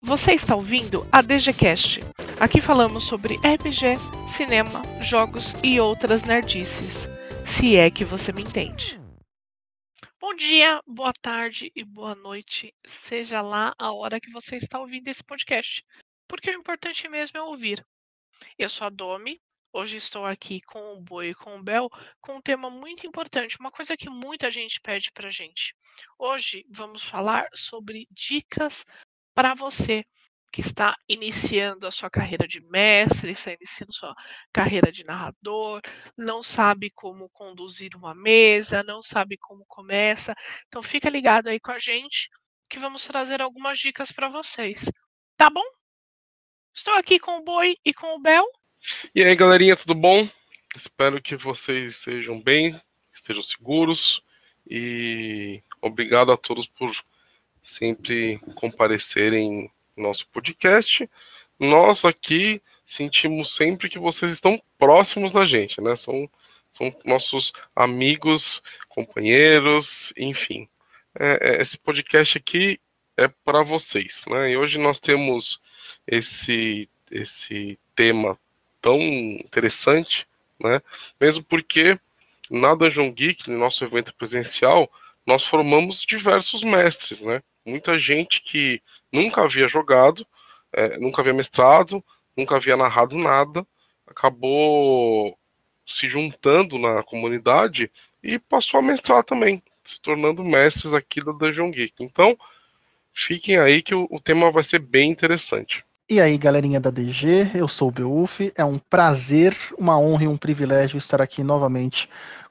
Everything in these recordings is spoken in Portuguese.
Você está ouvindo a DGCast. Aqui falamos sobre RPG, cinema, jogos e outras nerdices. Se é que você me entende. Bom dia, boa tarde e boa noite, seja lá a hora que você está ouvindo esse podcast, porque o importante mesmo é ouvir. Eu sou a Domi, hoje estou aqui com o Boi e com o Bel com um tema muito importante, uma coisa que muita gente pede pra gente. Hoje vamos falar sobre dicas para você que está iniciando a sua carreira de mestre, está iniciando sua carreira de narrador, não sabe como conduzir uma mesa, não sabe como começa. Então fica ligado aí com a gente que vamos trazer algumas dicas para vocês. Tá bom? Estou aqui com o Boi e com o Bel. E aí, galerinha, tudo bom? Espero que vocês estejam bem, estejam seguros e obrigado a todos por sempre comparecerem no nosso podcast. Nós aqui sentimos sempre que vocês estão próximos da gente, né? São, são nossos amigos, companheiros, enfim. É, é, esse podcast aqui é para vocês, né? E hoje nós temos esse, esse tema tão interessante, né? Mesmo porque na Dungeon Geek, no nosso evento presencial, nós formamos diversos mestres, né? Muita gente que nunca havia jogado, é, nunca havia mestrado, nunca havia narrado nada, acabou se juntando na comunidade e passou a mestrar também, se tornando mestres aqui da Dungeon Geek. Então, fiquem aí que o, o tema vai ser bem interessante. E aí, galerinha da DG, eu sou o Beuf, é um prazer, uma honra e um privilégio estar aqui novamente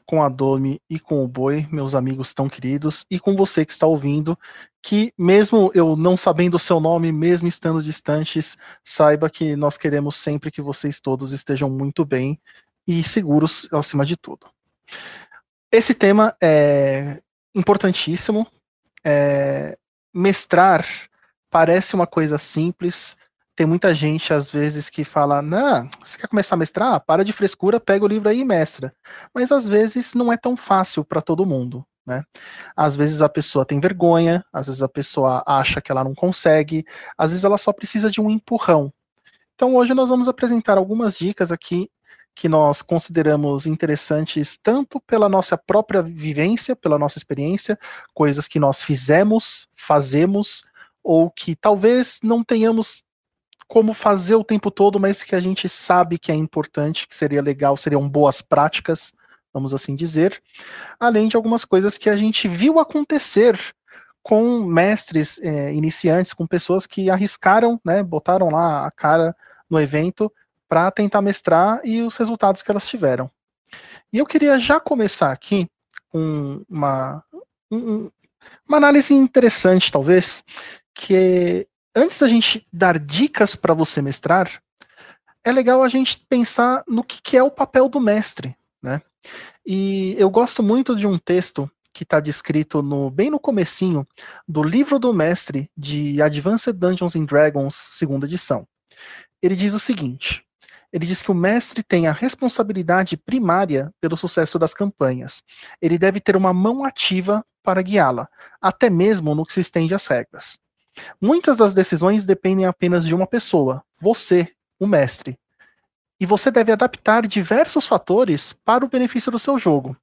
com a Domi e com o Boi, meus amigos tão queridos, e com você que está ouvindo, que mesmo eu não sabendo o seu nome, mesmo estando distantes, saiba que nós queremos sempre que vocês todos estejam muito bem e seguros acima de tudo. Esse tema é importantíssimo. É, mestrar parece uma coisa simples, tem muita gente, às vezes, que fala: Não, você quer começar a mestrar? Para de frescura, pega o livro aí e mestra. Mas às vezes não é tão fácil para todo mundo. Né? Às vezes a pessoa tem vergonha, às vezes a pessoa acha que ela não consegue, às vezes ela só precisa de um empurrão. Então hoje nós vamos apresentar algumas dicas aqui que nós consideramos interessantes tanto pela nossa própria vivência, pela nossa experiência, coisas que nós fizemos, fazemos, ou que talvez não tenhamos como fazer o tempo todo, mas que a gente sabe que é importante, que seria legal, seriam boas práticas, vamos assim dizer, além de algumas coisas que a gente viu acontecer com mestres é, iniciantes, com pessoas que arriscaram, né, botaram lá a cara no evento para tentar mestrar e os resultados que elas tiveram. E eu queria já começar aqui com uma, um, uma análise interessante, talvez, que antes da gente dar dicas para você mestrar, é legal a gente pensar no que, que é o papel do mestre, né? E eu gosto muito de um texto que está descrito no, bem no comecinho do livro do mestre de Advanced Dungeons and Dragons, segunda edição. Ele diz o seguinte: ele diz que o mestre tem a responsabilidade primária pelo sucesso das campanhas. Ele deve ter uma mão ativa para guiá-la, até mesmo no que se estende às regras. Muitas das decisões dependem apenas de uma pessoa, você, o mestre. E você deve adaptar diversos fatores para o benefício do seu jogo.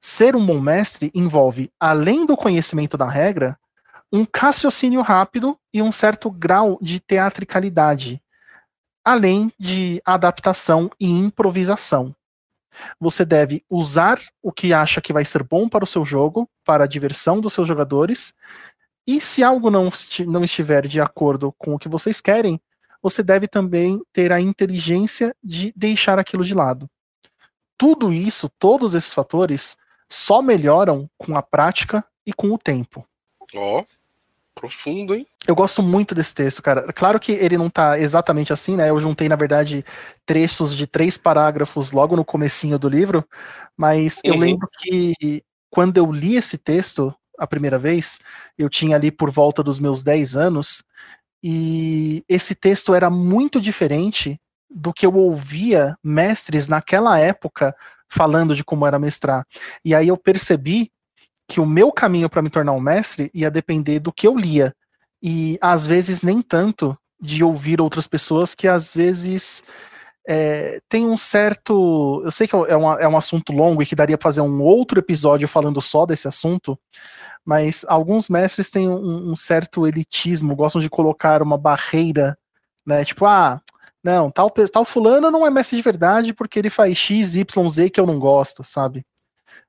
Ser um bom mestre envolve, além do conhecimento da regra, um raciocínio rápido e um certo grau de teatricalidade, além de adaptação e improvisação. Você deve usar o que acha que vai ser bom para o seu jogo, para a diversão dos seus jogadores, e se algo não, não estiver de acordo com o que vocês querem, você deve também ter a inteligência de deixar aquilo de lado. Tudo isso, todos esses fatores, só melhoram com a prática e com o tempo. Ó, oh, profundo, hein? Eu gosto muito desse texto, cara. Claro que ele não tá exatamente assim, né? Eu juntei, na verdade, trechos de três parágrafos logo no comecinho do livro, mas uhum. eu lembro que quando eu li esse texto, a primeira vez, eu tinha ali por volta dos meus 10 anos, e esse texto era muito diferente do que eu ouvia mestres naquela época falando de como era mestrar. E aí eu percebi que o meu caminho para me tornar um mestre ia depender do que eu lia e às vezes nem tanto de ouvir outras pessoas que às vezes é, tem um certo. Eu sei que é, uma, é um assunto longo e que daria para fazer um outro episódio falando só desse assunto, mas alguns mestres têm um, um, certo elitismo, gostam de colocar uma barreira, né? Tipo, ah, não, tal, tal fulano não é mestre de verdade porque ele faz X, Y, Z que eu não gosto, sabe?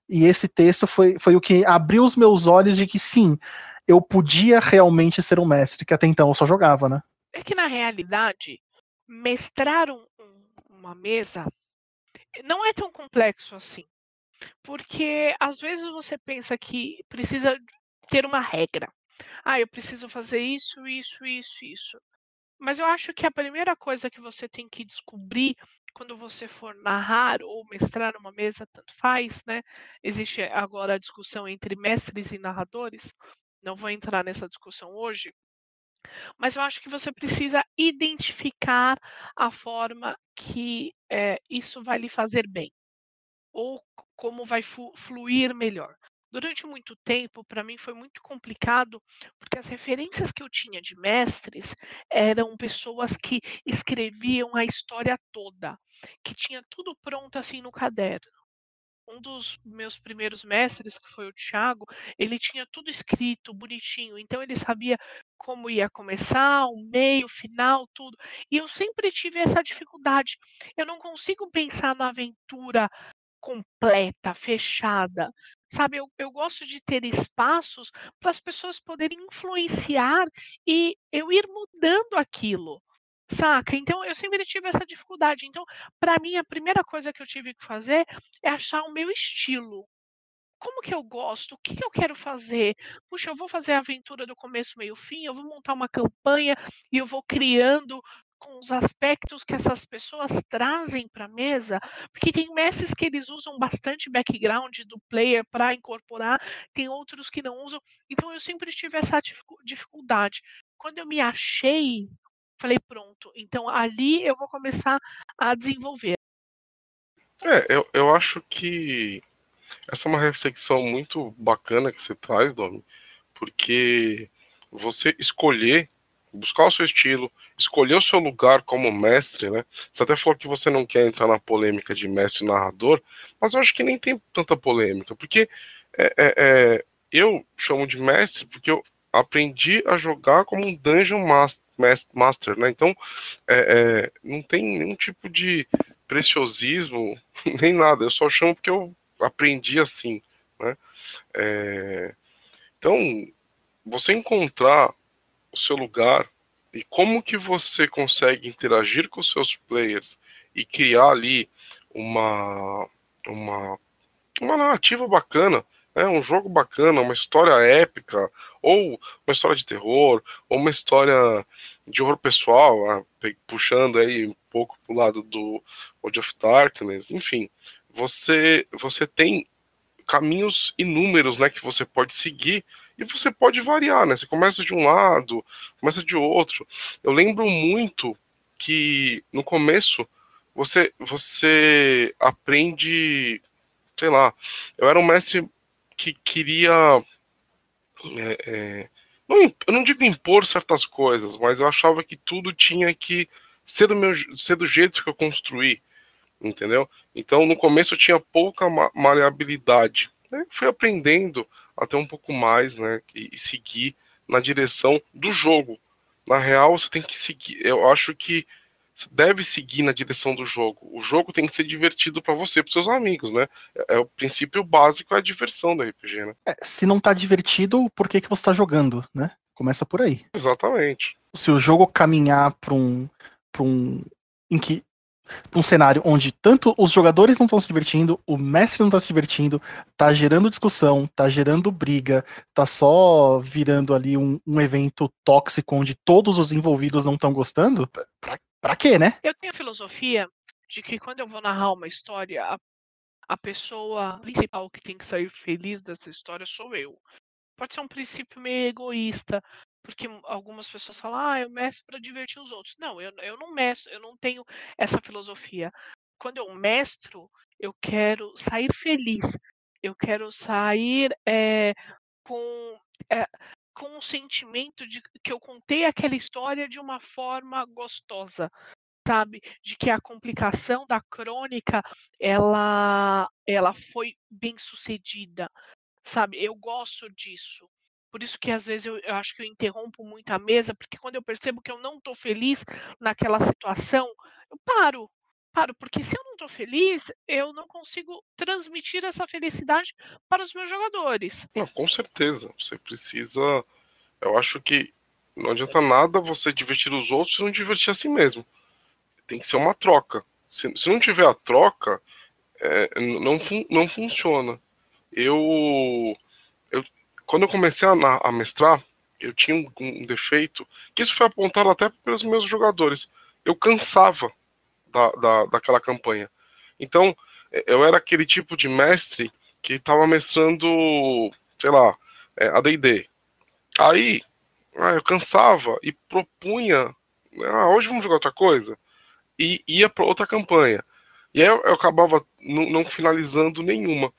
E esse texto foi, foi o que abriu os meus olhos de que sim, eu podia realmente ser um mestre, que até então eu só jogava, né? É que na realidade, mestrar um, uma mesa não é tão complexo assim. Porque às vezes você pensa que precisa ter uma regra. Ah, eu preciso fazer isso, isso, isso, isso. Mas eu acho que a primeira coisa que você tem que descobrir quando você for narrar ou mestrar uma mesa, tanto faz, né? Existe agora a discussão entre mestres e narradores. Não vou entrar nessa discussão hoje, mas eu acho que você precisa identificar a forma que é, isso vai lhe fazer bem, ou como vai fluir melhor. Durante muito tempo, para mim foi muito complicado, porque as referências que eu tinha de mestres eram pessoas que escreviam a história toda, que tinha tudo pronto assim no caderno um dos meus primeiros mestres, que foi o Thiago, ele tinha tudo escrito, bonitinho. Então ele sabia como ia começar, o meio, o final, tudo. E eu sempre tive essa dificuldade. Eu não consigo pensar na aventura completa, fechada. Sabe, eu, eu gosto de ter espaços para as pessoas poderem influenciar e eu ir mudando aquilo. Saca? Então eu sempre tive essa dificuldade. Então, para mim, a primeira coisa que eu tive que fazer é achar o meu estilo. Como que eu gosto? O que, que eu quero fazer? Puxa, eu vou fazer a aventura do começo, meio, fim, eu vou montar uma campanha e eu vou criando com os aspectos que essas pessoas trazem para a mesa, porque tem mestres que eles usam bastante background do player para incorporar, tem outros que não usam. Então eu sempre tive essa dificuldade. Quando eu me achei Falei, pronto, então ali eu vou começar a desenvolver. É, eu, eu acho que essa é uma reflexão muito bacana que você traz, Domi, porque você escolher, buscar o seu estilo, escolher o seu lugar como mestre, né? Você até falou que você não quer entrar na polêmica de mestre narrador, mas eu acho que nem tem tanta polêmica, porque é, é, é, eu chamo de mestre porque eu aprendi a jogar como um dungeon master né? Então, é, é, não tem nenhum tipo de preciosismo, nem nada. Eu só chamo porque eu aprendi assim, né? É, então, você encontrar o seu lugar e como que você consegue interagir com os seus players e criar ali uma uma uma narrativa bacana é um jogo bacana, uma história épica, ou uma história de terror, ou uma história de horror pessoal, ah, puxando aí um pouco pro lado do World of Darkness, enfim, você você tem caminhos inúmeros, né, que você pode seguir e você pode variar, né? Você começa de um lado, começa de outro. Eu lembro muito que no começo você você aprende, sei lá, eu era um mestre que queria. É, é, não, eu não digo impor certas coisas, mas eu achava que tudo tinha que ser do, meu, ser do jeito que eu construí, entendeu? Então no começo eu tinha pouca maleabilidade. Né? Fui aprendendo até um pouco mais, né? E, e seguir na direção do jogo. Na real, você tem que seguir. Eu acho que deve seguir na direção do jogo. O jogo tem que ser divertido para você, para seus amigos, né? É, é, o princípio básico é a diversão do RPG, né? É, se não tá divertido, por que que você tá jogando, né? Começa por aí. Exatamente. Se o jogo caminhar para um para um em que um cenário onde tanto os jogadores não estão se divertindo, o mestre não está se divertindo, tá gerando discussão, tá gerando briga, tá só virando ali um, um evento tóxico onde todos os envolvidos não estão gostando, pra, Pra quê, né? Eu tenho a filosofia de que quando eu vou narrar uma história, a, a pessoa principal que tem que sair feliz dessa história sou eu. Pode ser um princípio meio egoísta, porque algumas pessoas falam, ah, eu mestro para divertir os outros. Não, eu, eu não mestro, eu não tenho essa filosofia. Quando eu mestro, eu quero sair feliz, eu quero sair é, com. É, com o sentimento de que eu contei aquela história de uma forma gostosa, sabe? De que a complicação da crônica ela ela foi bem sucedida, sabe? Eu gosto disso. Por isso que às vezes eu, eu acho que eu interrompo muito a mesa, porque quando eu percebo que eu não estou feliz naquela situação, eu paro, paro, porque se eu não estou feliz, eu não consigo transmitir essa felicidade para os meus jogadores. Não, com certeza. Você precisa. Eu acho que não adianta nada você divertir os outros e não divertir a si mesmo. Tem que ser uma troca. Se, se não tiver a troca, é, não, fun, não funciona. Eu, eu. Quando eu comecei a, a mestrar, eu tinha um, um defeito, que isso foi apontado até pelos meus jogadores. Eu cansava da, da, daquela campanha. Então, é, eu era aquele tipo de mestre que estava mestrando, sei lá, é, AD&D. Aí, ah, eu cansava e propunha, ah, hoje vamos jogar outra coisa, e ia para outra campanha. E aí eu, eu acabava não finalizando nenhuma.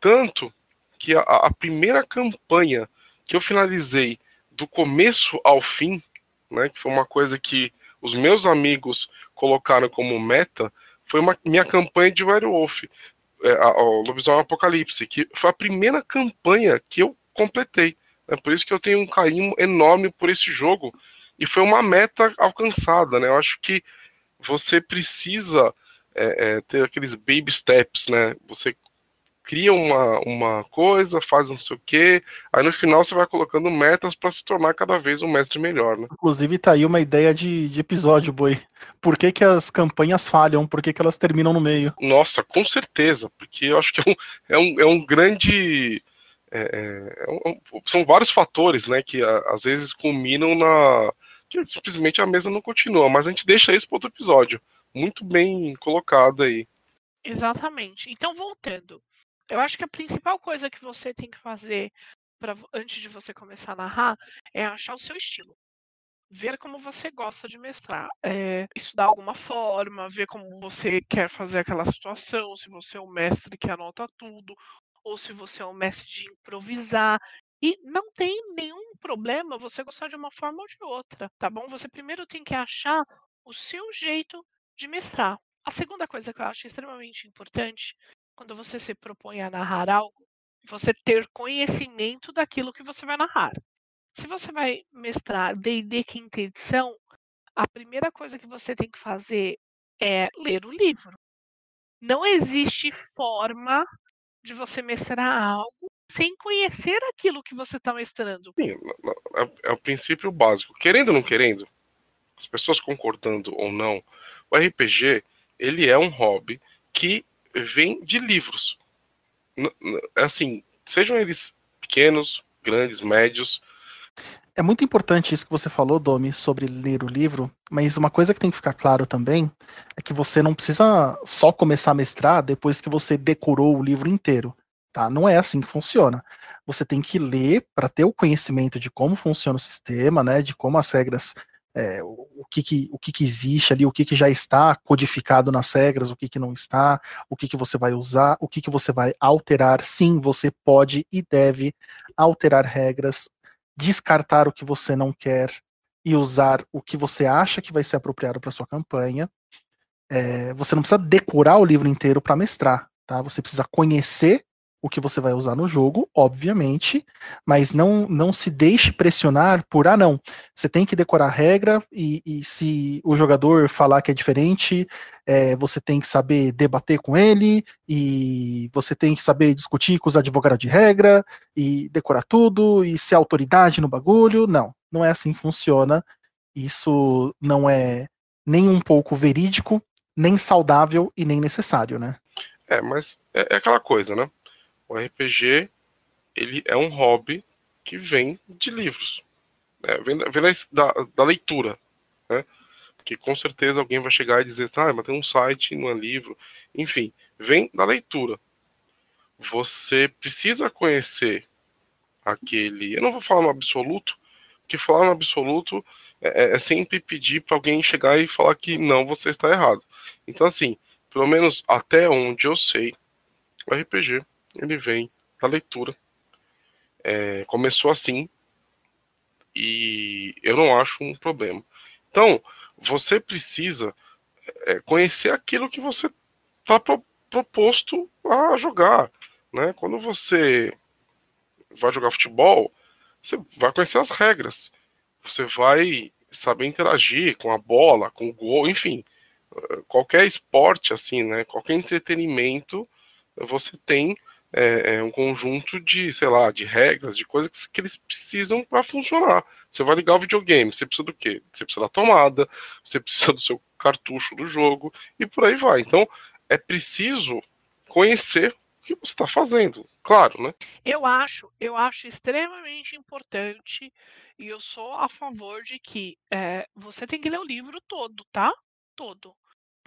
Tanto que a, a, primeira campanha que eu finalizei do começo ao fim, né, que foi uma coisa que os meus amigos colocaram como meta foi uma minha campanha de Werewolf, é, a, a Lobisomem Apocalipse, que foi a primeira campanha que eu completei. É por isso que eu tenho um carinho enorme por esse jogo e foi uma meta alcançada, né? Eu acho que você precisa é, é, ter aqueles baby steps, né? Você cria uma, uma coisa, faz não sei o quê, aí no final você vai colocando metas para se tornar cada vez um mestre melhor, né? Inclusive tá aí uma ideia de, de episódio, Boi. Por que, que as campanhas falham? Por que, que elas terminam no meio? Nossa, com certeza, porque eu acho que é um, é um, é um grande... É, é, é um, são vários fatores, né, que a, às vezes culminam na... que simplesmente a mesa não continua, mas a gente deixa isso para outro episódio. Muito bem colocado aí. Exatamente. Então, voltando. Eu acho que a principal coisa que você tem que fazer pra, antes de você começar a narrar é achar o seu estilo. Ver como você gosta de mestrar. É, estudar alguma forma, ver como você quer fazer aquela situação, se você é um mestre que anota tudo, ou se você é um mestre de improvisar. E não tem nenhum problema você gostar de uma forma ou de outra, tá bom? Você primeiro tem que achar o seu jeito de mestrar. A segunda coisa que eu acho extremamente importante quando você se propõe a narrar algo, você ter conhecimento daquilo que você vai narrar. Se você vai mestrar D&D quinta edição, a primeira coisa que você tem que fazer é ler o livro. Não existe forma de você mestrar algo sem conhecer aquilo que você está mestrando. Sim, é, é, o princípio básico. Querendo ou não querendo, as pessoas concordando ou não, o RPG ele é um hobby que vem de livros. Assim, sejam eles pequenos, grandes, médios. É muito importante isso que você falou, Domi, sobre ler o livro, mas uma coisa que tem que ficar claro também é que você não precisa só começar a mestrar depois que você decorou o livro inteiro. Tá? Não é assim que funciona. Você tem que ler para ter o conhecimento de como funciona o sistema, né, de como as regras é, o, que, que, o que, que existe ali, o que, que já está codificado nas regras, o que, que não está, o que, que você vai usar, o que, que você vai alterar. Sim, você pode e deve alterar regras, descartar o que você não quer e usar o que você acha que vai ser apropriado para sua campanha. É, você não precisa decorar o livro inteiro para mestrar, tá? Você precisa conhecer o que você vai usar no jogo, obviamente, mas não, não se deixe pressionar por, ah, não, você tem que decorar a regra e, e se o jogador falar que é diferente, é, você tem que saber debater com ele e você tem que saber discutir com os advogados de regra e decorar tudo e ser autoridade no bagulho. Não, não é assim que funciona. Isso não é nem um pouco verídico, nem saudável e nem necessário, né? É, mas é, é aquela coisa, né? O RPG ele é um hobby que vem de livros, né? vem, vem da, da, leitura, né? Porque com certeza alguém vai chegar e dizer, ah, mas tem um site, não é livro, enfim, vem da leitura. Você precisa conhecer aquele. Eu não vou falar no absoluto, porque falar no absoluto é, é, é sempre pedir para alguém chegar e falar que não, você está errado. Então, assim, pelo menos até onde eu sei, o RPG ele vem da leitura. É, começou assim, E eu não acho um problema. Então, você precisa é, conhecer aquilo que você está pro, proposto a jogar. Né? Quando você vai jogar futebol, você vai conhecer as regras. Você vai saber interagir com a bola, com o gol, enfim. Qualquer esporte, assim, né? Qualquer entretenimento, você tem é, é um conjunto de, sei lá, de regras, de coisas que, que eles precisam para funcionar. Você vai ligar o videogame, você precisa do quê? Você precisa da tomada, você precisa do seu cartucho do jogo e por aí vai. Então, é preciso conhecer o que você está fazendo, claro, né? Eu acho, eu acho extremamente importante e eu sou a favor de que é, você tem que ler o livro todo, tá? Todo.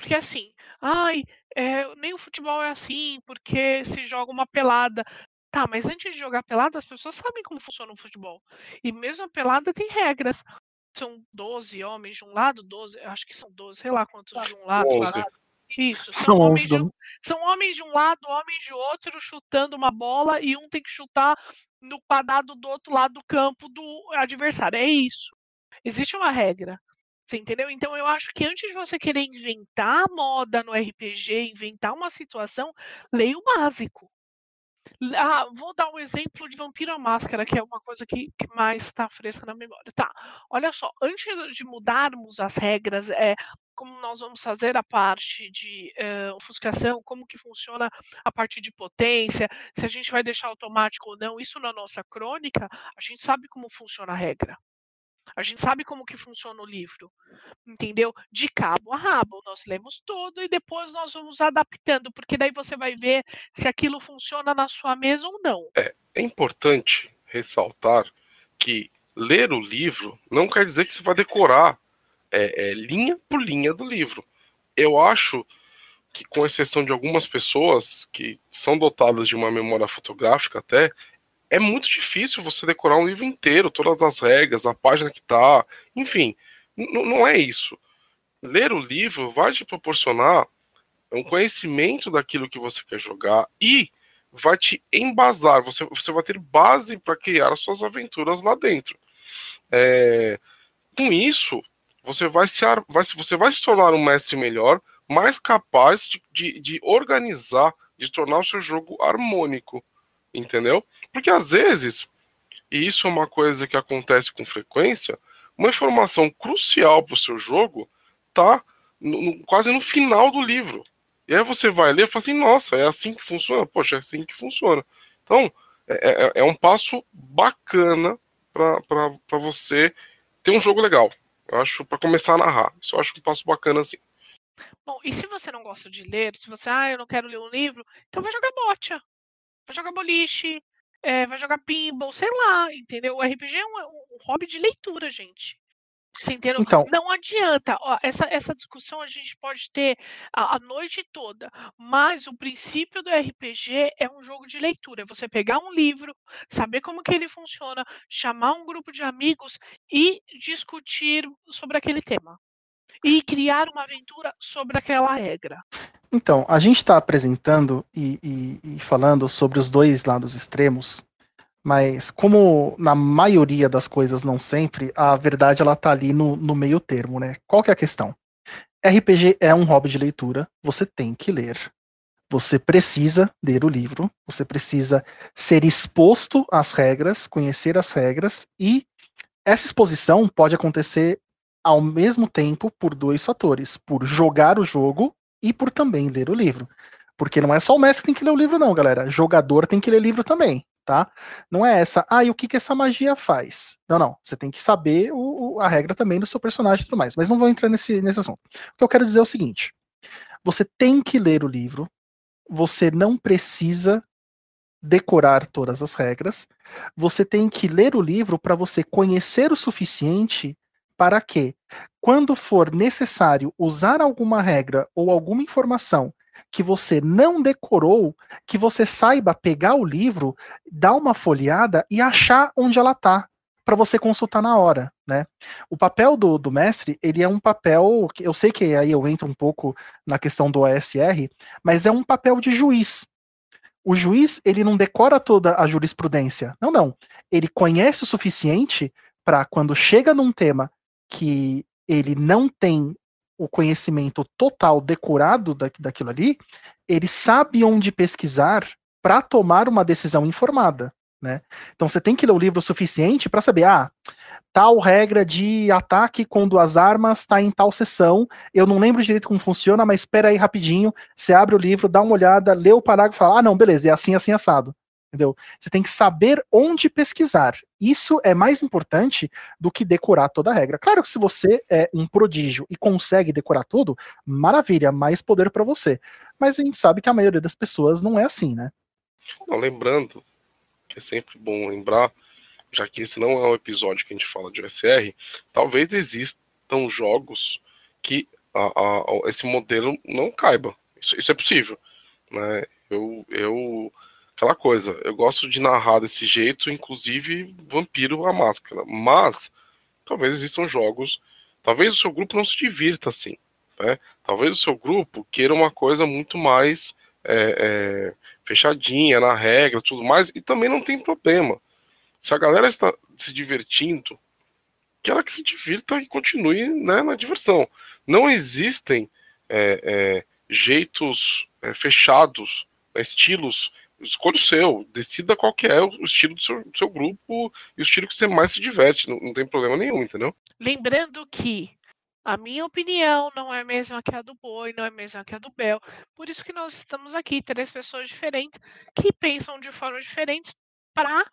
Porque assim, ai, é, nem o futebol é assim, porque se joga uma pelada. Tá, mas antes de jogar pelada, as pessoas sabem como funciona o futebol. E mesmo a pelada tem regras. São 12 homens de um lado, 12, acho que são 12, sei lá quantos de um lado. 11. Isso, são, são homens de, são homens de um lado, homens de outro, chutando uma bola e um tem que chutar no quadrado do outro lado do campo do adversário. É isso. Existe uma regra. Você entendeu? Então eu acho que antes de você querer inventar moda no RPG, inventar uma situação, leia o básico. Ah, vou dar um exemplo de Vampiro à Máscara, que é uma coisa que, que mais está fresca na memória. Tá, olha só, antes de mudarmos as regras, é, como nós vamos fazer a parte de uh, ofuscação, como que funciona a parte de potência, se a gente vai deixar automático ou não, isso na nossa crônica, a gente sabe como funciona a regra. A gente sabe como que funciona o livro, entendeu? De cabo a rabo, nós lemos todo e depois nós vamos adaptando, porque daí você vai ver se aquilo funciona na sua mesa ou não. É, é importante ressaltar que ler o livro não quer dizer que você vai decorar é, é, linha por linha do livro. Eu acho que, com exceção de algumas pessoas que são dotadas de uma memória fotográfica até, é muito difícil você decorar um livro inteiro, todas as regras, a página que tá, enfim, não é isso. Ler o livro vai te proporcionar um conhecimento daquilo que você quer jogar e vai te embasar, você, você vai ter base para criar as suas aventuras lá dentro. É, com isso, você vai, se, vai, você vai se tornar um mestre melhor, mais capaz de, de, de organizar, de tornar o seu jogo harmônico, entendeu? Porque às vezes, e isso é uma coisa que acontece com frequência, uma informação crucial para o seu jogo tá quase no final do livro. E aí você vai ler e fala assim, nossa, é assim que funciona? Poxa, é assim que funciona. Então, é, é, é um passo bacana para você ter um jogo legal. Eu acho, para começar a narrar. Isso eu acho um passo bacana assim. Bom, e se você não gosta de ler, se você, ah, eu não quero ler um livro, então vai jogar bocha. Vai jogar boliche, é, vai jogar pinball, sei lá, entendeu? O RPG é um, um hobby de leitura, gente. Então, não adianta. Ó, essa, essa discussão a gente pode ter a, a, noite toda, mas o princípio do RPG é um jogo de leitura. É você pegar um livro, saber como que ele funciona, chamar um grupo de amigos e discutir sobre aquele tema. E criar uma aventura sobre aquela regra. Então, a gente está apresentando e, e, e falando sobre os dois lados extremos, mas como na maioria das coisas, não sempre, a verdade ela tá ali no, no meio termo, né? Qual que é a questão? RPG é um hobby de leitura, você tem que ler. Você precisa ler o livro, você precisa ser exposto às regras, conhecer as regras, e essa exposição pode acontecer ao mesmo tempo por dois fatores: por jogar o jogo e por também ler o livro. Porque não é só o mestre que tem que ler o livro, não, galera. Jogador tem que ler livro também, tá? Não é essa, ah, e o que, que essa magia faz? Não, não. Você tem que saber o, o, a regra também do seu personagem e tudo mais. Mas não vou entrar nesse, nesse assunto. O que eu quero dizer é o seguinte: você tem que ler o livro, você não precisa decorar todas as regras, você tem que ler o livro para você conhecer o suficiente para que, quando for necessário usar alguma regra ou alguma informação que você não decorou, que você saiba pegar o livro, dar uma folheada e achar onde ela está para você consultar na hora, né? O papel do, do mestre, ele é um papel, eu sei que aí eu entro um pouco na questão do OSR, mas é um papel de juiz. O juiz, ele não decora toda a jurisprudência. Não, não. Ele conhece o suficiente para quando chega num tema que ele não tem o conhecimento total decorado da, daquilo ali, ele sabe onde pesquisar para tomar uma decisão informada. Né? Então você tem que ler o livro o suficiente para saber, ah, tal regra de ataque com duas armas está em tal sessão, eu não lembro direito como funciona, mas espera aí rapidinho, você abre o livro, dá uma olhada, lê o parágrafo e fala, ah não, beleza, é assim, assim, assado. Entendeu? Você tem que saber onde pesquisar. Isso é mais importante do que decorar toda a regra. Claro que se você é um prodígio e consegue decorar tudo, maravilha, mais poder para você. Mas a gente sabe que a maioria das pessoas não é assim, né? Não, lembrando que é sempre bom lembrar, já que esse não é um episódio que a gente fala de OSR, talvez existam jogos que a, a, esse modelo não caiba. Isso, isso é possível. Né? Eu, eu, aquela coisa, eu gosto de narrar desse jeito, inclusive Vampiro a Máscara, mas talvez existam jogos, talvez o seu grupo não se divirta assim. Né? Talvez o seu grupo queira uma coisa muito mais é, é, fechadinha na regra, tudo mais, e também não tem problema. Se a galera está se divertindo, que ela que se divirta e continue né, na diversão. Não existem é, é, jeitos é, fechados, né, estilos. Escolha o seu, decida qual que é o estilo do seu, do seu grupo e o estilo que você mais se diverte. Não, não tem problema nenhum, entendeu? Lembrando que a minha opinião não é a mesma que a do Boi, não é a mesma que a do Bel. Por isso que nós estamos aqui, três pessoas diferentes que pensam de formas diferentes para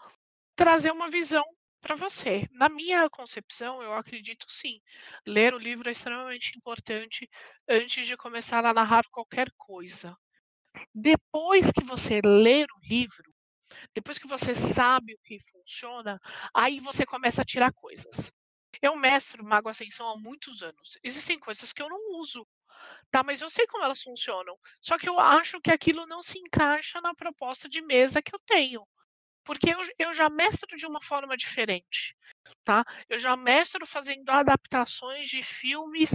trazer uma visão para você. Na minha concepção, eu acredito sim. Ler o livro é extremamente importante antes de começar a narrar qualquer coisa. Depois que você ler o livro, depois que você sabe o que funciona, aí você começa a tirar coisas. Eu mestro Mago Ascensão há muitos anos. Existem coisas que eu não uso, tá? Mas eu sei como elas funcionam. Só que eu acho que aquilo não se encaixa na proposta de mesa que eu tenho. Porque eu, eu já mestro de uma forma diferente, tá? Eu já mestro fazendo adaptações de filmes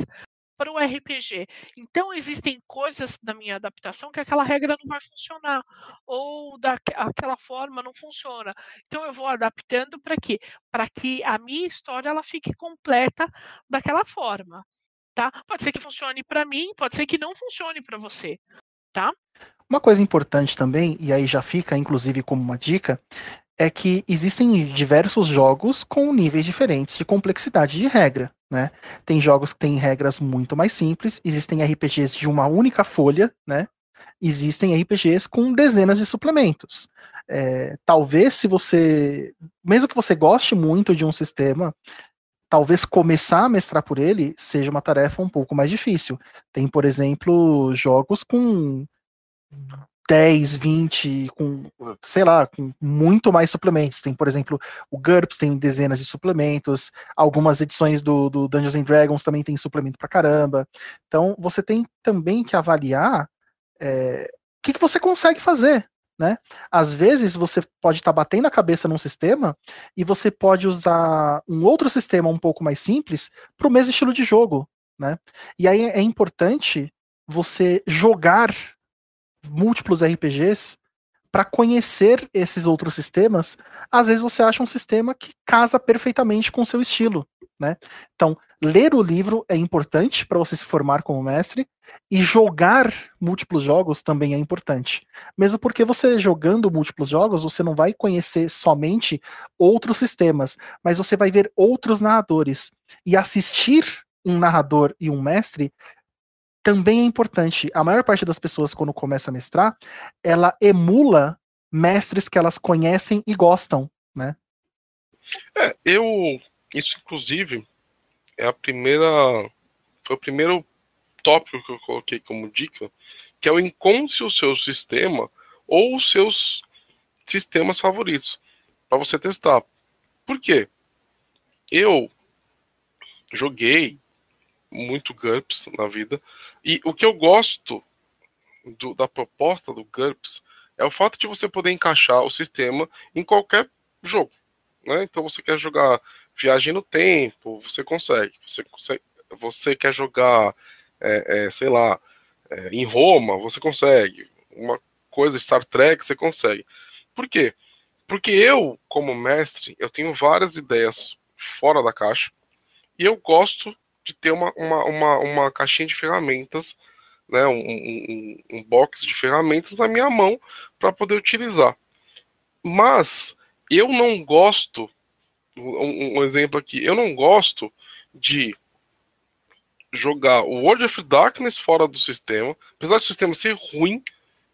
para o RPG. Então existem coisas da minha adaptação que aquela regra não vai funcionar ou daquela forma não funciona. Então eu vou adaptando para quê? Para que a minha história ela fique completa daquela forma, tá? Pode ser que funcione para mim, pode ser que não funcione para você, tá? Uma coisa importante também, e aí já fica inclusive como uma dica, é que existem diversos jogos com níveis diferentes de complexidade de regra. Né? Tem jogos que têm regras muito mais simples, existem RPGs de uma única folha, né? existem RPGs com dezenas de suplementos. É, talvez se você, mesmo que você goste muito de um sistema, talvez começar a mestrar por ele seja uma tarefa um pouco mais difícil. Tem, por exemplo, jogos com 10, 20, com, sei lá, com muito mais suplementos. Tem, por exemplo, o GURPS tem dezenas de suplementos, algumas edições do, do Dungeons and Dragons também tem suplemento pra caramba. Então, você tem também que avaliar é, o que, que você consegue fazer. Né? Às vezes você pode estar tá batendo a cabeça num sistema e você pode usar um outro sistema um pouco mais simples para o mesmo estilo de jogo. Né? E aí é importante você jogar múltiplos RPGs para conhecer esses outros sistemas, às vezes você acha um sistema que casa perfeitamente com o seu estilo, né? Então, ler o livro é importante para você se formar como mestre e jogar múltiplos jogos também é importante. Mesmo porque você jogando múltiplos jogos, você não vai conhecer somente outros sistemas, mas você vai ver outros narradores e assistir um narrador e um mestre também é importante. A maior parte das pessoas, quando começa a mestrar, ela emula mestres que elas conhecem e gostam, né? É, eu. Isso, inclusive, é a primeira. Foi o primeiro tópico que eu coloquei como dica, que é o encontre o seu sistema ou os seus sistemas favoritos para você testar. Por quê? Eu joguei muito GURPS na vida. E o que eu gosto do, da proposta do GURPS é o fato de você poder encaixar o sistema em qualquer jogo. Né? Então você quer jogar Viagem no Tempo, você consegue. Você, consegue, você quer jogar, é, é, sei lá, é, em Roma, você consegue. Uma coisa Star Trek, você consegue. Por quê? Porque eu, como mestre, eu tenho várias ideias fora da caixa. E eu gosto de ter uma, uma, uma, uma caixinha de ferramentas, né, um, um, um box de ferramentas na minha mão para poder utilizar. Mas eu não gosto, um, um exemplo aqui, eu não gosto de jogar o World of Darkness fora do sistema, apesar do sistema ser ruim,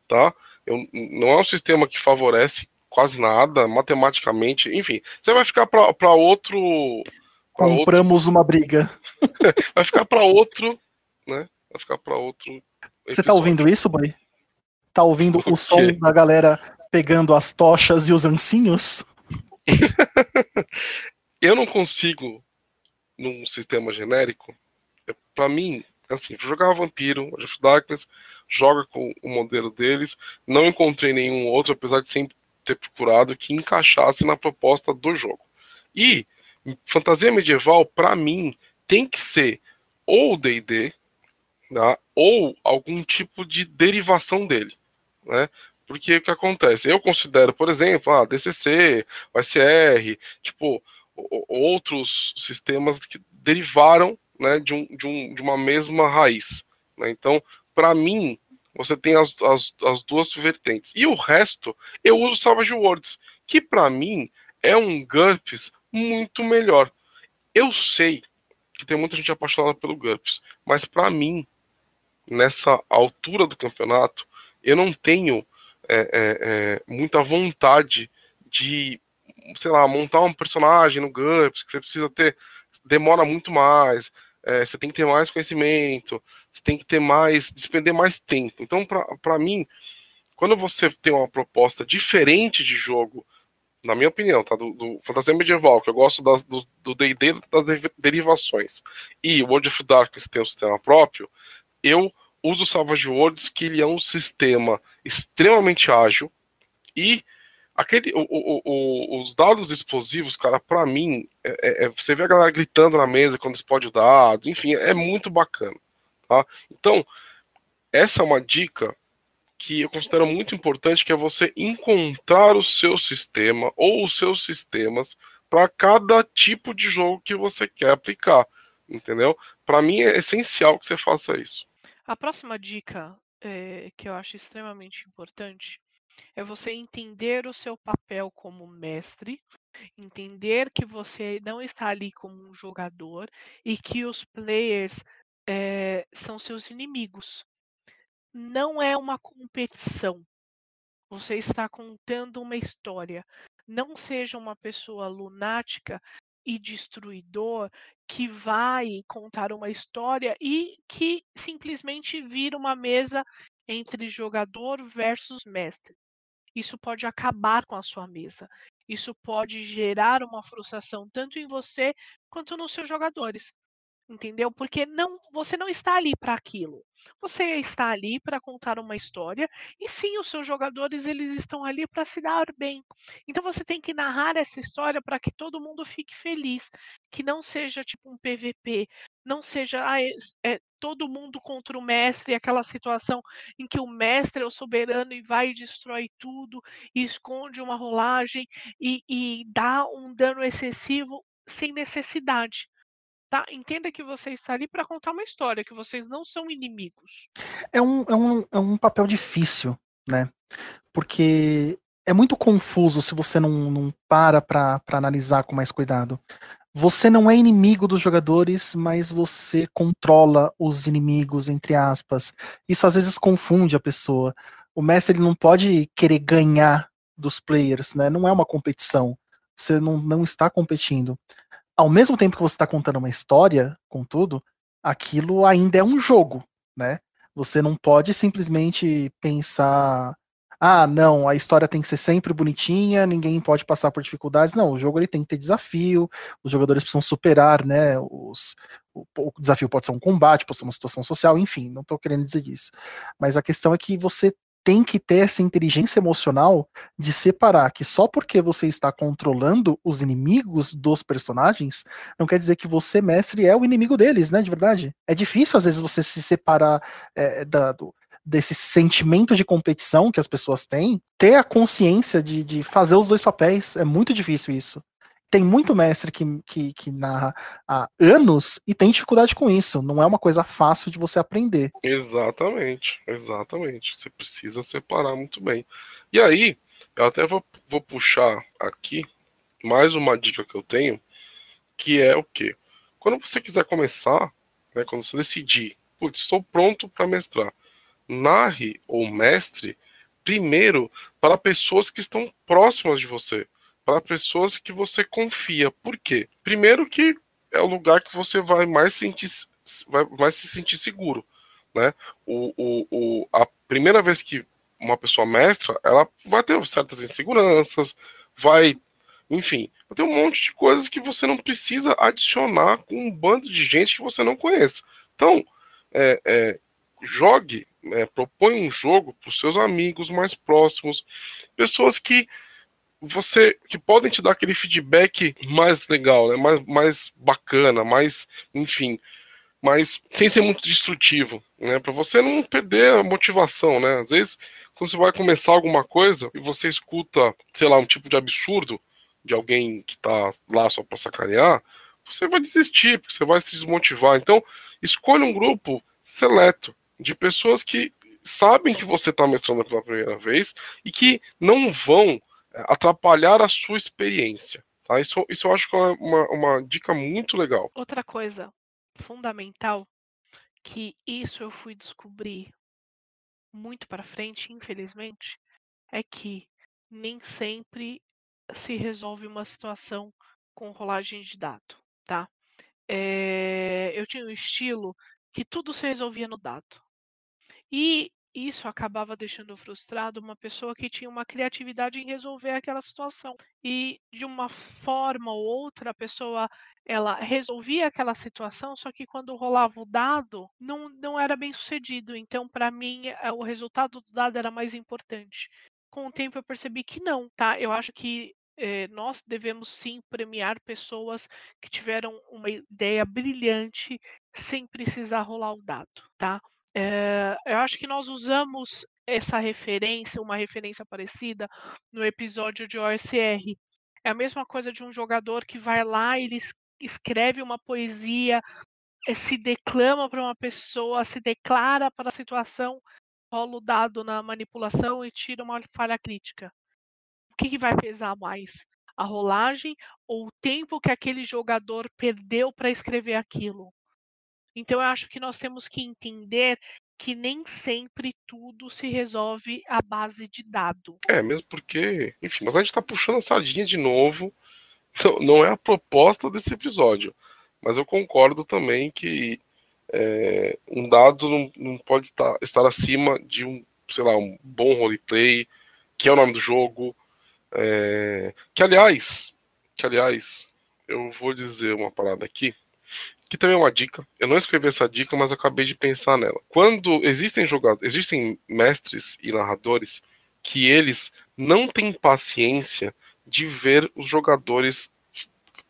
tá? Eu, não é um sistema que favorece quase nada, matematicamente, enfim, você vai ficar para outro. Pra Compramos outro, uma briga. vai ficar para outro, né? Vai ficar para outro. Episódio. Você tá ouvindo isso, boy? Tá ouvindo o, o som da galera pegando as tochas e os ancinhos? eu não consigo, num sistema genérico, para mim, assim, jogar Vampiro, of Darkness, joga com o modelo deles. Não encontrei nenhum outro, apesar de sempre ter procurado, que encaixasse na proposta do jogo. E fantasia medieval, para mim, tem que ser ou D&D, né, ou algum tipo de derivação dele, né? Porque o que acontece? Eu considero, por exemplo, ah, DCC, o SR, tipo, outros sistemas que derivaram né, de, um, de, um, de uma mesma raiz. Né? Então, para mim, você tem as, as, as, duas vertentes. E o resto, eu uso Savage Worlds, que para mim é um GURPS muito melhor. Eu sei que tem muita gente apaixonada pelo GURPS, mas para mim, nessa altura do campeonato, eu não tenho é, é, é, muita vontade de, sei lá, montar um personagem no GURPS, que você precisa ter, demora muito mais é, você tem que ter mais conhecimento, você tem que ter mais, despender mais tempo. Então, para mim, quando você tem uma proposta diferente de jogo, na minha opinião, tá, do, do fantasia medieval, que eu gosto das, do D&D das derivações, e World of Darkness tem um sistema próprio, eu uso o Savage Worlds, que ele é um sistema extremamente ágil e Aquele, o, o, o, os dados explosivos, cara, para mim, é, é, é, você vê a galera gritando na mesa quando explode o dado, enfim, é muito bacana. Tá? Então, essa é uma dica que eu considero muito importante, que é você encontrar o seu sistema ou os seus sistemas para cada tipo de jogo que você quer aplicar, entendeu? Para mim é essencial que você faça isso. A próxima dica é, que eu acho extremamente importante é você entender o seu papel como mestre, entender que você não está ali como um jogador e que os players é, são seus inimigos. Não é uma competição. Você está contando uma história. Não seja uma pessoa lunática e destruidor que vai contar uma história e que simplesmente vira uma mesa entre jogador versus mestre. Isso pode acabar com a sua mesa. Isso pode gerar uma frustração tanto em você quanto nos seus jogadores entendeu? Porque não, você não está ali para aquilo. Você está ali para contar uma história e sim, os seus jogadores eles estão ali para se dar bem. Então você tem que narrar essa história para que todo mundo fique feliz, que não seja tipo um PVP, não seja ah, é, é, todo mundo contra o mestre, aquela situação em que o mestre é o soberano e vai e destrói tudo, e esconde uma rolagem e, e dá um dano excessivo sem necessidade. Tá? Entenda que você está ali para contar uma história, que vocês não são inimigos. É um, é um, é um papel difícil, né? Porque é muito confuso se você não, não para para analisar com mais cuidado. Você não é inimigo dos jogadores, mas você controla os inimigos, entre aspas. Isso às vezes confunde a pessoa. O mestre ele não pode querer ganhar dos players, né? Não é uma competição. Você não, não está competindo ao mesmo tempo que você está contando uma história, contudo, aquilo ainda é um jogo, né? Você não pode simplesmente pensar, ah, não, a história tem que ser sempre bonitinha, ninguém pode passar por dificuldades. Não, o jogo ele tem que ter desafio, os jogadores precisam superar, né? Os, o, o desafio pode ser um combate, pode ser uma situação social, enfim, não estou querendo dizer isso. Mas a questão é que você tem que ter essa inteligência emocional de separar que só porque você está controlando os inimigos dos personagens, não quer dizer que você, mestre, é o inimigo deles, né? De verdade. É difícil, às vezes, você se separar é, da, do, desse sentimento de competição que as pessoas têm, ter a consciência de, de fazer os dois papéis. É muito difícil isso. Tem muito mestre que, que, que narra há anos e tem dificuldade com isso. Não é uma coisa fácil de você aprender. Exatamente, exatamente. Você precisa separar muito bem. E aí, eu até vou, vou puxar aqui mais uma dica que eu tenho, que é o quê? Quando você quiser começar, né, quando você decidir, putz, estou pronto para mestrar, narre ou mestre primeiro para pessoas que estão próximas de você para pessoas que você confia. Por quê? Primeiro que é o lugar que você vai mais sentir, vai mais se sentir seguro, né? O, o, o, a primeira vez que uma pessoa mestra, ela vai ter certas inseguranças, vai, enfim, vai ter um monte de coisas que você não precisa adicionar com um bando de gente que você não conhece. Então, é, é, jogue, é, propõe um jogo para os seus amigos mais próximos, pessoas que você que podem te dar aquele feedback mais legal, né? mais, mais bacana, mais, enfim, mas sem ser muito destrutivo, né? Para você não perder a motivação, né? Às vezes, quando você vai começar alguma coisa e você escuta, sei lá, um tipo de absurdo de alguém que tá lá só para sacanear, você vai desistir, porque você vai se desmotivar. Então, escolha um grupo seleto de pessoas que sabem que você está mestrando pela primeira vez e que não vão atrapalhar a sua experiência. Tá? Isso, isso eu acho que é uma, uma dica muito legal. Outra coisa fundamental que isso eu fui descobrir muito para frente, infelizmente, é que nem sempre se resolve uma situação com rolagem de dado, tá? É, eu tinha um estilo que tudo se resolvia no dado. E isso acabava deixando frustrado uma pessoa que tinha uma criatividade em resolver aquela situação. E de uma forma ou outra, a pessoa ela resolvia aquela situação, só que quando rolava o dado, não, não era bem sucedido. Então, para mim, eh, o resultado do dado era mais importante. Com o tempo, eu percebi que não, tá? Eu acho que eh, nós devemos sim premiar pessoas que tiveram uma ideia brilhante sem precisar rolar o dado, tá? É, eu acho que nós usamos essa referência, uma referência parecida, no episódio de OSR. É a mesma coisa de um jogador que vai lá, ele escreve uma poesia, eh, se declama para uma pessoa, se declara para a situação, rola o dado na manipulação e tira uma falha crítica. O que, que vai pesar mais? A rolagem ou o tempo que aquele jogador perdeu para escrever aquilo? Então eu acho que nós temos que entender que nem sempre tudo se resolve à base de dado. É, mesmo porque, enfim, mas a gente está puxando a sardinha de novo. Não é a proposta desse episódio. Mas eu concordo também que é, um dado não, não pode estar, estar acima de um, sei lá, um bom roleplay, que é o nome do jogo. É, que aliás, que aliás, eu vou dizer uma parada aqui que também é uma dica. Eu não escrevi essa dica, mas acabei de pensar nela. Quando existem jogadores, existem mestres e narradores que eles não têm paciência de ver os jogadores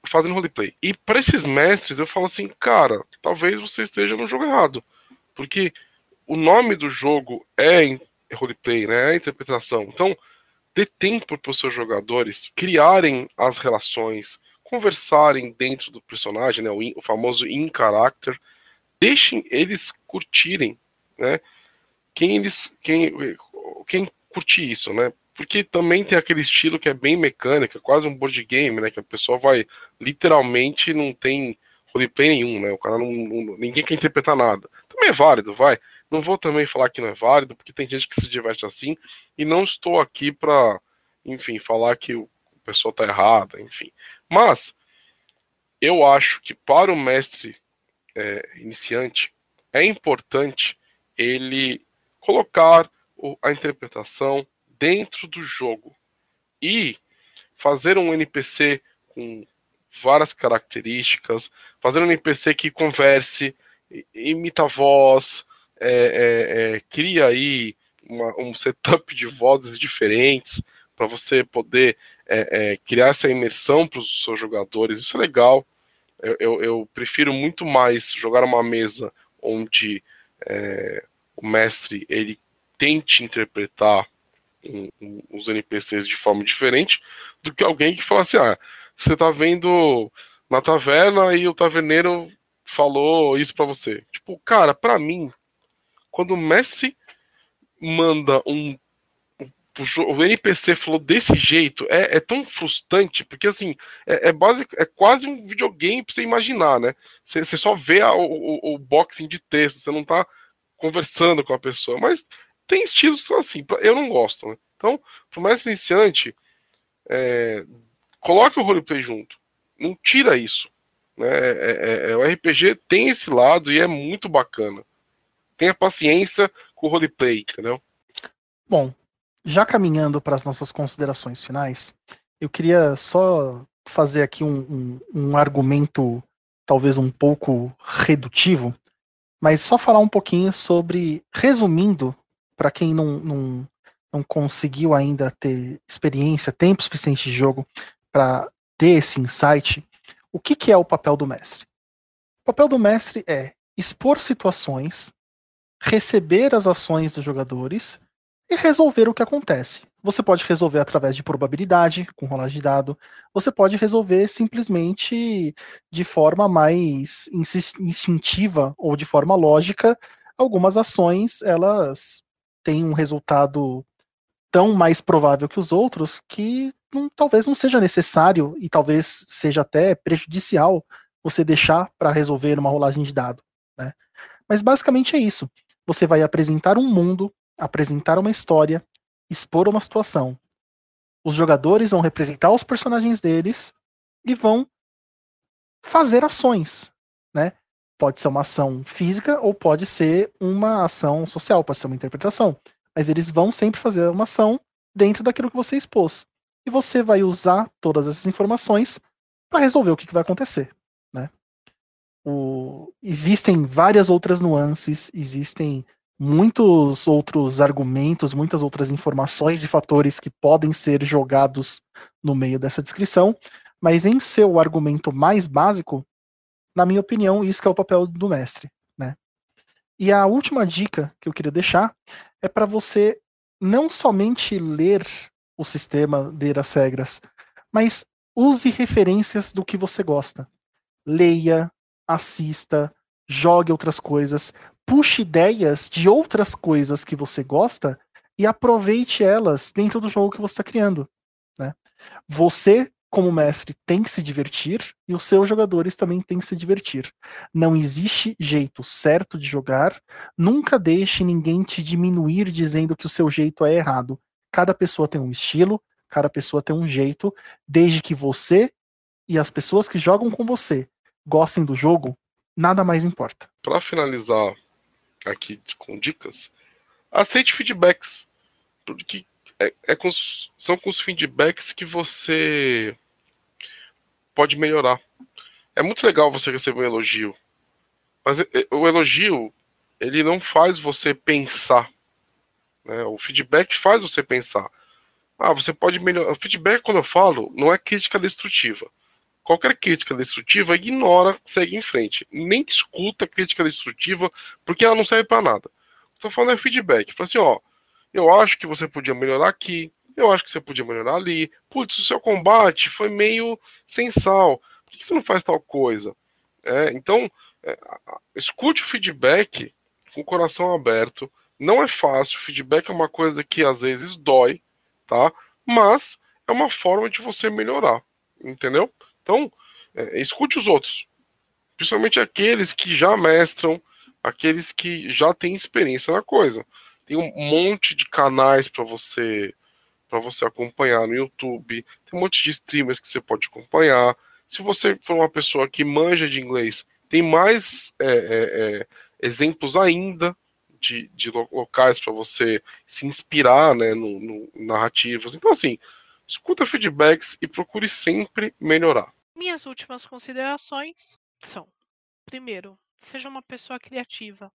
fazendo roleplay. E para esses mestres eu falo assim, cara, talvez você esteja no jogo errado, porque o nome do jogo é roleplay, né? É interpretação. Então, dê tempo para os seus jogadores criarem as relações, conversarem dentro do personagem, né, o, in, o famoso in character, deixem eles curtirem, né? Quem eles, quem, quem curte isso, né? Porque também tem aquele estilo que é bem mecânico, é quase um board game, né? Que a pessoa vai literalmente não tem roleplay nenhum, né? O cara não, não, ninguém quer interpretar nada. Também é válido, vai. Não vou também falar que não é válido, porque tem gente que se diverte assim, e não estou aqui para, enfim, falar que o pessoa tá errada, enfim. Mas eu acho que para o mestre é, iniciante é importante ele colocar o, a interpretação dentro do jogo e fazer um NPC com várias características, fazer um NPC que converse, imita voz, é, é, é, cria aí uma, um setup de vozes diferentes para você poder é, é, criar essa imersão para os seus jogadores. Isso é legal. Eu, eu, eu, prefiro muito mais jogar uma mesa onde é, o mestre ele tente interpretar um, um, os NPCs de forma diferente do que alguém que fala assim: ah, você tá vendo na taverna e o taverneiro falou isso para você. Tipo, cara, para mim, quando o Messi manda um o NPC falou desse jeito é, é tão frustrante, porque assim, é, é, basic, é quase um videogame pra você imaginar, né? Você, só vê a, o, o boxing de texto, você não tá conversando com a pessoa, mas tem estilos que são assim, eu não gosto, né? Então, pro mais iniciante, é, coloque o roleplay junto, não tira isso. Né? É, é, é o RPG tem esse lado e é muito bacana. Tenha paciência com o roleplay, entendeu? Bom, já caminhando para as nossas considerações finais, eu queria só fazer aqui um, um, um argumento talvez um pouco redutivo, mas só falar um pouquinho sobre, resumindo, para quem não, não, não conseguiu ainda ter experiência, tempo suficiente de jogo para ter esse insight, o que, que é o papel do mestre? O papel do mestre é expor situações, receber as ações dos jogadores e resolver o que acontece. Você pode resolver através de probabilidade, com rolagem de dado. Você pode resolver simplesmente de forma mais instintiva ou de forma lógica. Algumas ações, elas têm um resultado tão mais provável que os outros que não, talvez não seja necessário e talvez seja até prejudicial você deixar para resolver uma rolagem de dado. Né? Mas basicamente é isso. Você vai apresentar um mundo apresentar uma história, expor uma situação. Os jogadores vão representar os personagens deles e vão fazer ações, né? Pode ser uma ação física ou pode ser uma ação social, pode ser uma interpretação. Mas eles vão sempre fazer uma ação dentro daquilo que você expôs. E você vai usar todas essas informações para resolver o que, que vai acontecer, né? O... Existem várias outras nuances, existem muitos outros argumentos, muitas outras informações e fatores que podem ser jogados no meio dessa descrição, mas em seu argumento mais básico, na minha opinião, isso é o papel do mestre, né? E a última dica que eu queria deixar é para você não somente ler o sistema, ler as regras, mas use referências do que você gosta. Leia, assista, jogue outras coisas, puxe ideias de outras coisas que você gosta e aproveite elas dentro do jogo que você está criando. Né? Você, como mestre, tem que se divertir e os seus jogadores também têm que se divertir. Não existe jeito certo de jogar. Nunca deixe ninguém te diminuir dizendo que o seu jeito é errado. Cada pessoa tem um estilo, cada pessoa tem um jeito, desde que você e as pessoas que jogam com você gostem do jogo, nada mais importa. Para finalizar aqui com dicas, aceite feedbacks. Porque é, é com, são com os feedbacks que você pode melhorar. É muito legal você receber um elogio. Mas o elogio, ele não faz você pensar. Né? O feedback faz você pensar. Ah, você pode melhorar. O feedback, quando eu falo, não é crítica destrutiva. Qualquer crítica destrutiva ignora, segue em frente. Nem escuta crítica destrutiva, porque ela não serve para nada. Estou falando é feedback. Fala assim, ó, eu acho que você podia melhorar aqui, eu acho que você podia melhorar ali. Putz, o seu combate foi meio sem sal. Por que você não faz tal coisa? É, então, é, escute o feedback com o coração aberto. Não é fácil, feedback é uma coisa que às vezes dói, tá? Mas é uma forma de você melhorar, entendeu? Então, é, escute os outros, principalmente aqueles que já mestram, aqueles que já têm experiência na coisa. Tem um monte de canais para você para você acompanhar no YouTube, tem um monte de streamers que você pode acompanhar. Se você for uma pessoa que manja de inglês, tem mais é, é, é exemplos ainda de, de locais para você se inspirar né, no, no, narrativas. Então, assim, escuta feedbacks e procure sempre melhorar. Minhas últimas considerações são: primeiro, seja uma pessoa criativa.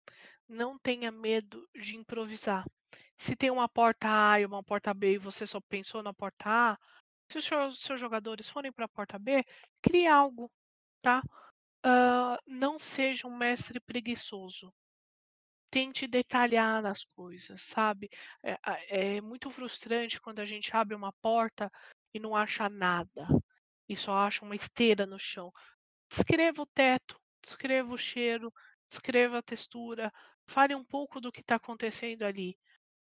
Não tenha medo de improvisar. Se tem uma porta A e uma porta B e você só pensou na porta A, se os seus, jogadores forem para a porta B, crie algo, tá? Uh, não seja um mestre preguiçoso. Tente detalhar as coisas, sabe? É, é muito frustrante quando a gente abre uma porta e não acha nada e só acha uma esteira no chão. Descreva o teto, descreva o cheiro, descreva a textura, fale um pouco do que está acontecendo ali,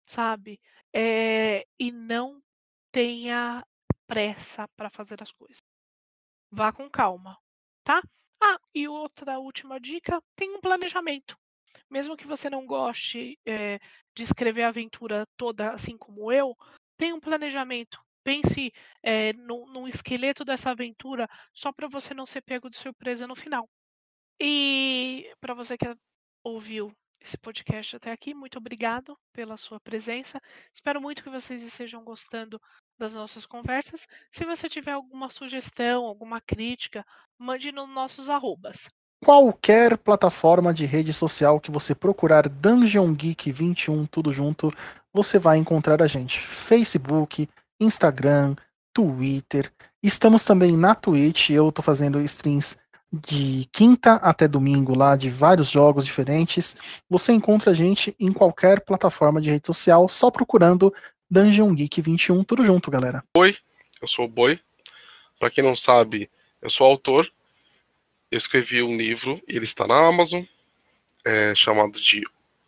sabe? É, e não tenha pressa para fazer as coisas. Vá com calma, tá? Ah, e outra última dica: tem um planejamento. Mesmo que você não goste é, de escrever a aventura toda assim como eu, tem um planejamento. Pense é, no esqueleto dessa aventura só para você não ser pego de surpresa no final. E para você que ouviu esse podcast até aqui, muito obrigado pela sua presença. Espero muito que vocês estejam gostando das nossas conversas. Se você tiver alguma sugestão, alguma crítica, mande nos nossos arrobas. Qualquer plataforma de rede social que você procurar Dungeon Geek 21, tudo junto, você vai encontrar a gente. Facebook, Instagram, Twitter. Estamos também na Twitch. Eu estou fazendo streams de quinta até domingo lá de vários jogos diferentes. Você encontra a gente em qualquer plataforma de rede social, só procurando Dungeon Geek 21, tudo junto, galera. Oi, eu sou o Boi. Para quem não sabe, eu sou autor. Eu escrevi um livro, ele está na Amazon, é, chamado de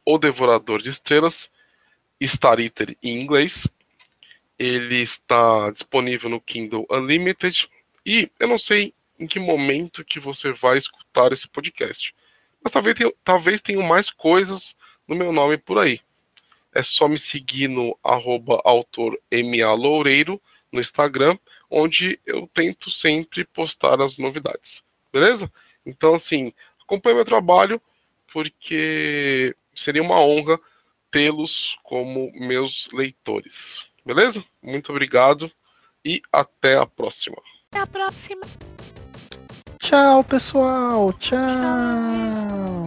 O Devorador de Estrelas, Star Eater em inglês. Ele está disponível no Kindle Unlimited e eu não sei em que momento que você vai escutar esse podcast. Mas talvez tenha, talvez tenha mais coisas no meu nome por aí. É só me seguir no arroba Loureiro no Instagram, onde eu tento sempre postar as novidades. Beleza? Então, assim, acompanhe meu trabalho, porque seria uma honra tê-los como meus leitores. Beleza? Muito obrigado e até a próxima. Até a próxima. Tchau, pessoal. Tchau. Cortou.